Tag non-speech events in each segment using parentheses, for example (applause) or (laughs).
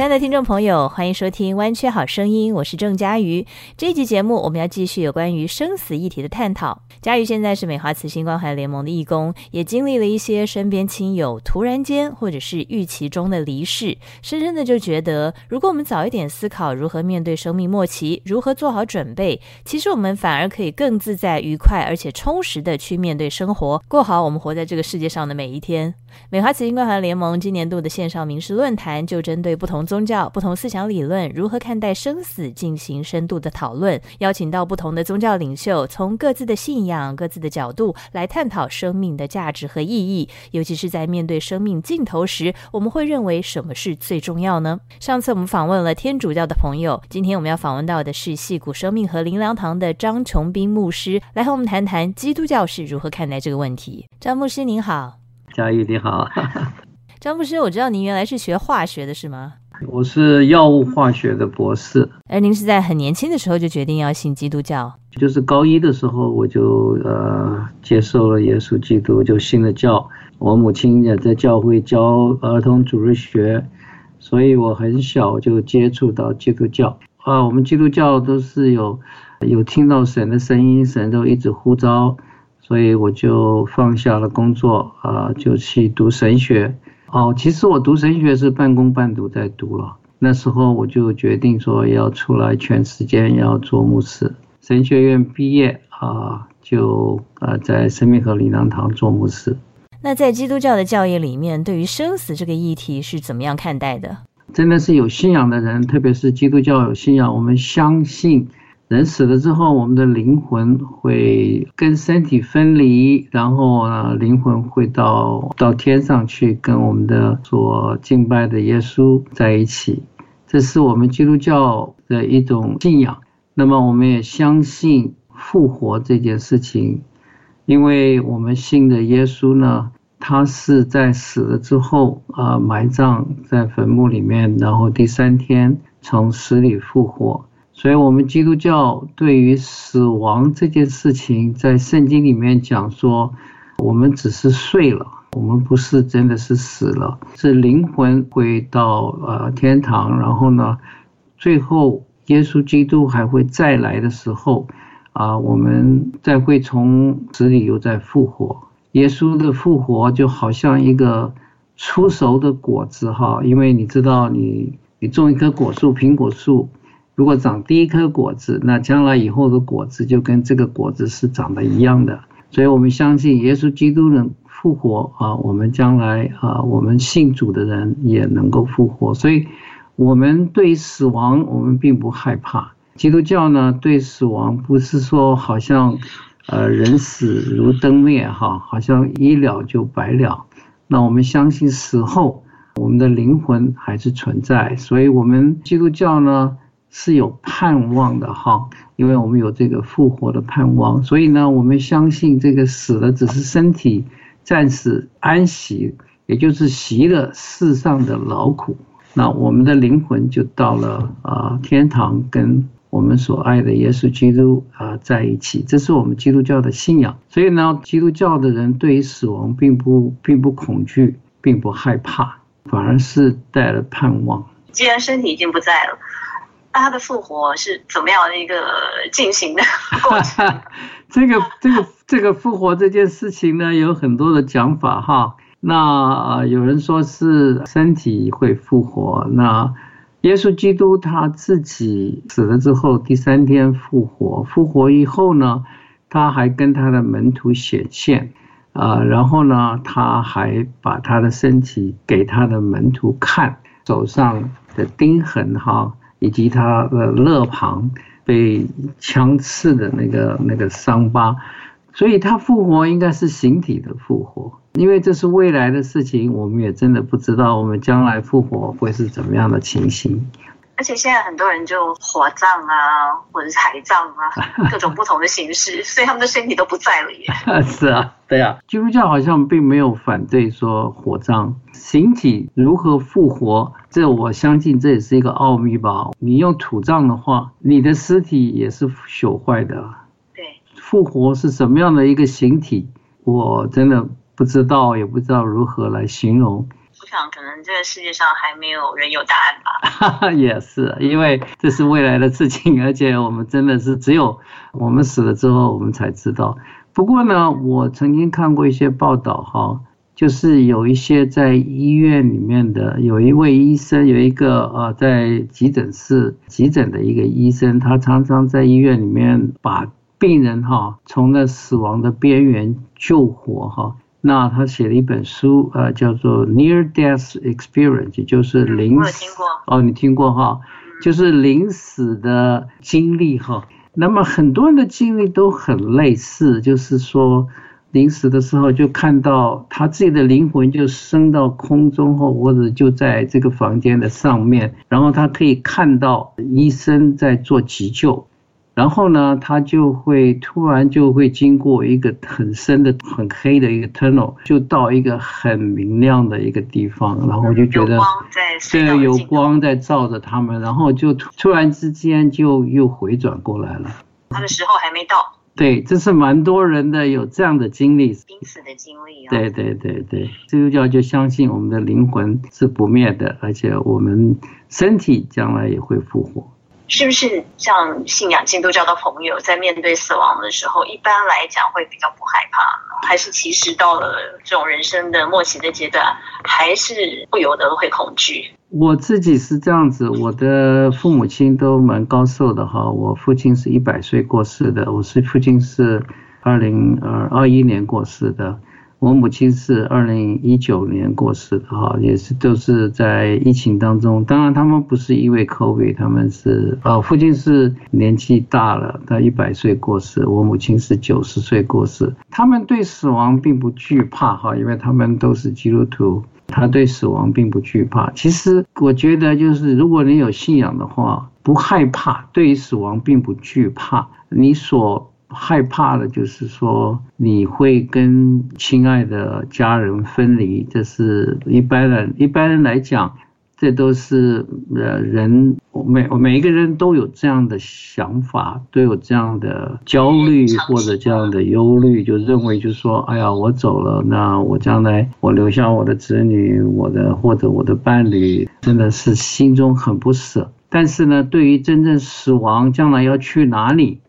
亲爱的听众朋友，欢迎收听《弯曲好声音》，我是郑佳瑜。这一集节目，我们要继续有关于生死议题的探讨。佳瑜现在是美华慈心关怀联盟的义工，也经历了一些身边亲友突然间或者是预期中的离世，深深的就觉得，如果我们早一点思考如何面对生命末期，如何做好准备，其实我们反而可以更自在、愉快而且充实的去面对生活，过好我们活在这个世界上的每一天。美华慈心关怀联盟今年度的线上名师论坛，就针对不同宗教、不同思想理论如何看待生死进行深度的讨论，邀请到不同的宗教领袖，从各自的信仰。各自的角度来探讨生命的价值和意义，尤其是在面对生命尽头时，我们会认为什么是最重要呢？上次我们访问了天主教的朋友，今天我们要访问到的是戏谷生命和灵粮堂的张琼斌牧师，来和我们谈谈基督教是如何看待这个问题。张牧师您好，佳玉你好，(laughs) 张牧师，我知道您原来是学化学的，是吗？我是药物化学的博士，而您是在很年轻的时候就决定要信基督教，就是高一的时候我就呃接受了耶稣基督，就信了教。我母亲也在教会教儿童主日学，所以我很小就接触到基督教。啊，我们基督教都是有有听到神的声音，神都一直呼召，所以我就放下了工作啊，就去读神学。哦，其实我读神学是半工半读在读了。那时候我就决定说要出来全时间要做牧师。神学院毕业啊，就呃在生命和礼堂堂做牧师。那在基督教的教义里面，对于生死这个议题是怎么样看待的？真的是有信仰的人，特别是基督教有信仰，我们相信。人死了之后，我们的灵魂会跟身体分离，然后呢，灵魂会到到天上去，跟我们的所敬拜的耶稣在一起。这是我们基督教的一种信仰。那么，我们也相信复活这件事情，因为我们信的耶稣呢，他是在死了之后啊，埋葬在坟墓里面，然后第三天从死里复活。所以，我们基督教对于死亡这件事情，在圣经里面讲说，我们只是睡了，我们不是真的是死了，是灵魂会到呃天堂，然后呢，最后耶稣基督还会再来的时候，啊，我们再会从死里又再复活。耶稣的复活就好像一个出熟的果子哈，因为你知道，你你种一棵果树，苹果树。如果长第一颗果子，那将来以后的果子就跟这个果子是长得一样的。所以我们相信耶稣基督能复活啊，我们将来啊，我们信主的人也能够复活。所以，我们对死亡我们并不害怕。基督教呢，对死亡不是说好像，呃，人死如灯灭哈，好像一了就百了。那我们相信死后我们的灵魂还是存在。所以，我们基督教呢。是有盼望的哈，因为我们有这个复活的盼望，所以呢，我们相信这个死了只是身体暂时安息，也就是息了世上的劳苦，那我们的灵魂就到了啊天堂，跟我们所爱的耶稣基督啊在一起，这是我们基督教的信仰。所以呢，基督教的人对于死亡并不并不恐惧，并不害怕，反而是带了盼望。既然身体已经不在了。他的复活是怎么样的一个进行的过程？(laughs) (laughs) 这个这个这个复活这件事情呢，有很多的讲法哈。那有人说是身体会复活，那耶稣基督他自己死了之后，第三天复活，复活以后呢，他还跟他的门徒显现啊，然后呢，他还把他的身体给他的门徒看，手上的钉痕哈。以及他的肋旁被枪刺的那个那个伤疤，所以他复活应该是形体的复活，因为这是未来的事情，我们也真的不知道我们将来复活会是怎么样的情形。而且现在很多人就火葬啊，或者是海葬啊，各种不同的形式，(laughs) 所以他们的身体都不在了耶。(laughs) 是啊，对啊，基督教好像并没有反对说火葬，形体如何复活，这我相信这也是一个奥秘吧。你用土葬的话，你的尸体也是朽坏的。对，复活是什么样的一个形体，我真的不知道，也不知道如何来形容。我想，可能这个世界上还没有人有答案吧。(laughs) 也是，因为这是未来的事情，而且我们真的是只有我们死了之后，我们才知道。不过呢，我曾经看过一些报道，哈，就是有一些在医院里面的，有一位医生，有一个呃，在急诊室急诊的一个医生，他常常在医院里面把病人哈从那死亡的边缘救活，哈。那他写了一本书，呃，叫做《Near Death Experience》，就是临死哦，你听过哈？就是临死的经历哈。那么很多人的经历都很类似，就是说临死的时候就看到他自己的灵魂就升到空中后，或者就在这个房间的上面，然后他可以看到医生在做急救。然后呢，他就会突然就会经过一个很深的、很黑的一个 tunnel，就到一个很明亮的一个地方，然后我就觉得对有光在照着他们，然后就突然之间就又回转过来了。他的时候还没到。对，这是蛮多人的有这样的经历，濒死的经历。对对对对，基督教就相信我们的灵魂是不灭的，而且我们身体将来也会复活。是不是像信仰基督教的朋友，在面对死亡的时候，一般来讲会比较不害怕？还是其实到了这种人生的末期的阶段，还是不由得会恐惧？我自己是这样子，我的父母亲都蛮高寿的哈。我父亲是一百岁过世的，我是父亲是二零二二一年过世的。我母亲是二零一九年过世的哈，也是都是在疫情当中。当然，他们不是因为 COVID，他们是呃，父亲是年纪大了，他一百岁过世。我母亲是九十岁过世。他们对死亡并不惧怕哈，因为他们都是基督徒，他对死亡并不惧怕。其实我觉得，就是如果你有信仰的话，不害怕，对于死亡并不惧怕。你所害怕的，就是说你会跟亲爱的家人分离，这是一般人一般人来讲，这都是呃人每每一个人都有这样的想法，都有这样的焦虑或者这样的忧虑，就认为就是说，哎呀，我走了，那我将来我留下我的子女，我的或者我的伴侣，真的是心中很不舍。但是呢，对于真正死亡，将来要去哪里？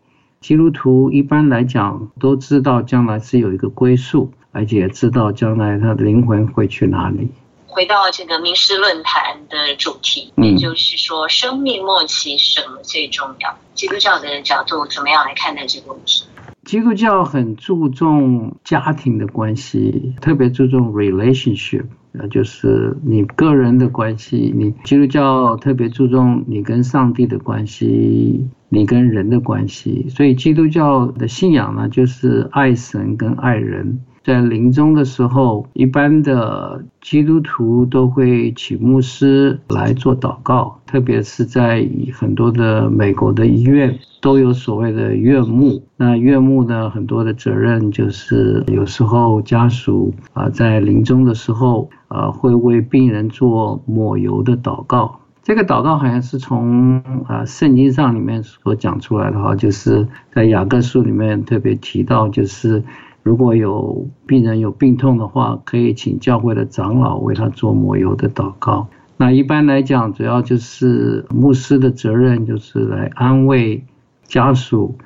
基督徒一般来讲都知道将来是有一个归宿，而且知道将来他的灵魂会去哪里。回到这个名师论坛的主题，也就是说，生命末期什么最重要？基督教的角度怎么样来看待这个问题？基督教很注重家庭的关系，特别注重 relationship，呃，就是你个人的关系。你基督教特别注重你跟上帝的关系。你跟人的关系，所以基督教的信仰呢，就是爱神跟爱人。在临终的时候，一般的基督徒都会请牧师来做祷告，特别是在很多的美国的医院都有所谓的院牧。那院牧呢，很多的责任就是有时候家属啊在临终的时候啊会为病人做抹油的祷告。这个祷告好像是从啊圣经上里面所讲出来的哈，就是在雅各书里面特别提到，就是如果有病人有病痛的话，可以请教会的长老为他做抹油的祷告。那一般来讲，主要就是牧师的责任就是来安慰家属，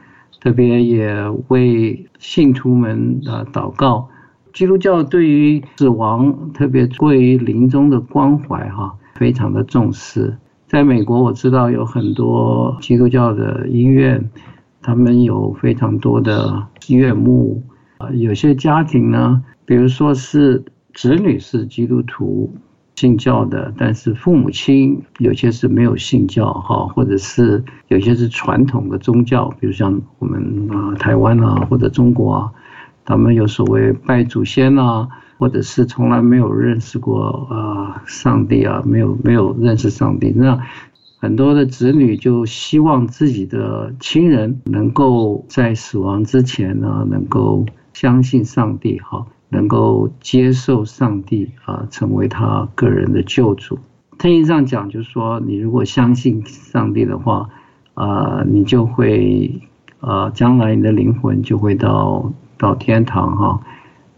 特别也为信徒们啊祷告。基督教对于死亡，特别对于临终的关怀哈。非常的重视，在美国我知道有很多基督教的医院，他们有非常多的医院牧啊，有些家庭呢，比如说是子女是基督徒信教的，但是父母亲有些是没有信教哈，或者是有些是传统的宗教，比如像我们啊台湾啊或者中国啊，他们有所谓拜祖先啊。或者是从来没有认识过啊，上帝啊，没有没有认识上帝，那很多的子女就希望自己的亲人能够在死亡之前呢，能够相信上帝，哈，能够接受上帝啊，成为他个人的救主。特意上讲，就是说，你如果相信上帝的话，啊，你就会啊，将来你的灵魂就会到到天堂，哈。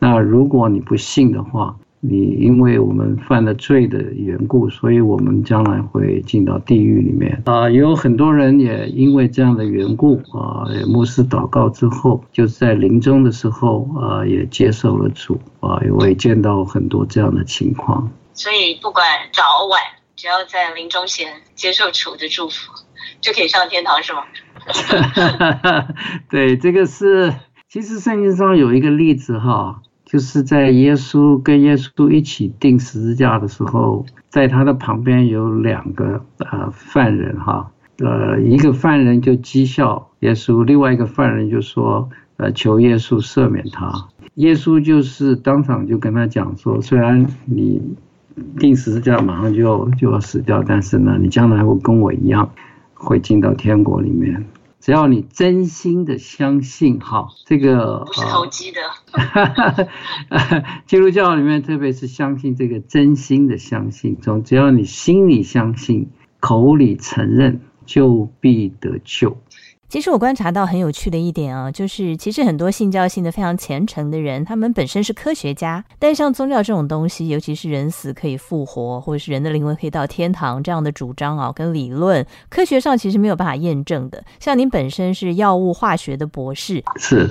那如果你不信的话，你因为我们犯了罪的缘故，所以我们将来会进到地狱里面啊。也有很多人也因为这样的缘故啊，牧师祷告之后，就是在临终的时候啊，也接受了主啊。我也见到很多这样的情况。所以不管早晚，只要在临终前接受主的祝福，就可以上天堂，是吗？(laughs) 对，这个是其实圣经上有一个例子哈。就是在耶稣跟耶稣一起钉十字架的时候，在他的旁边有两个呃犯人哈，呃一个犯人就讥笑耶稣，另外一个犯人就说呃求耶稣赦免他。耶稣就是当场就跟他讲说，虽然你钉十字架马上就就要死掉，但是呢，你将来会跟我一样会进到天国里面。只要你真心的相信，哈，这个不是投机的。(laughs) 基督教里面，特别是相信这个真心的相信，从只要你心里相信，口里承认，就必得救。其实我观察到很有趣的一点啊，就是其实很多信教信的非常虔诚的人，他们本身是科学家，但像宗教这种东西，尤其是人死可以复活，或者是人的灵魂可以到天堂这样的主张啊，跟理论，科学上其实没有办法验证的。像您本身是药物化学的博士，是，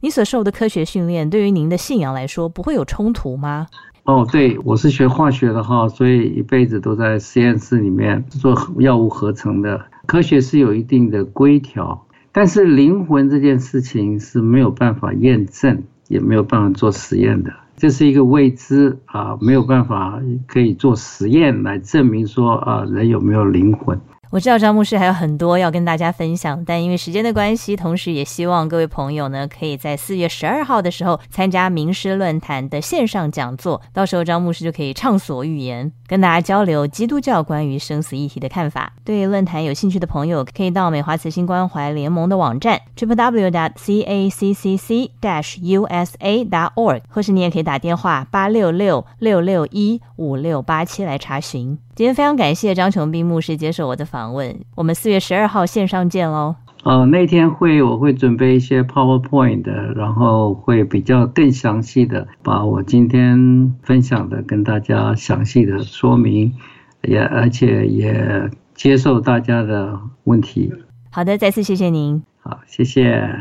你所受的科学训练，对于您的信仰来说，不会有冲突吗？哦，对，我是学化学的哈，所以一辈子都在实验室里面做药物合成的。科学是有一定的规条，但是灵魂这件事情是没有办法验证，也没有办法做实验的，这是一个未知啊，没有办法可以做实验来证明说啊人有没有灵魂。我知道张牧师还有很多要跟大家分享，但因为时间的关系，同时也希望各位朋友呢，可以在四月十二号的时候参加名师论坛的线上讲座，到时候张牧师就可以畅所欲言，跟大家交流基督教关于生死议题的看法。对论坛有兴趣的朋友，可以到美华慈心关怀联盟的网站 triple w dot c a c c c dash u s a dot org，或是你也可以打电话八六六六六一五六八七来查询。今天非常感谢张琼斌牧师接受我的访问，我们四月十二号线上见喽。哦，那天会我会准备一些 PowerPoint，的然后会比较更详细的把我今天分享的跟大家详细的说明，也而且也接受大家的问题。好的，再次谢谢您。好，谢谢。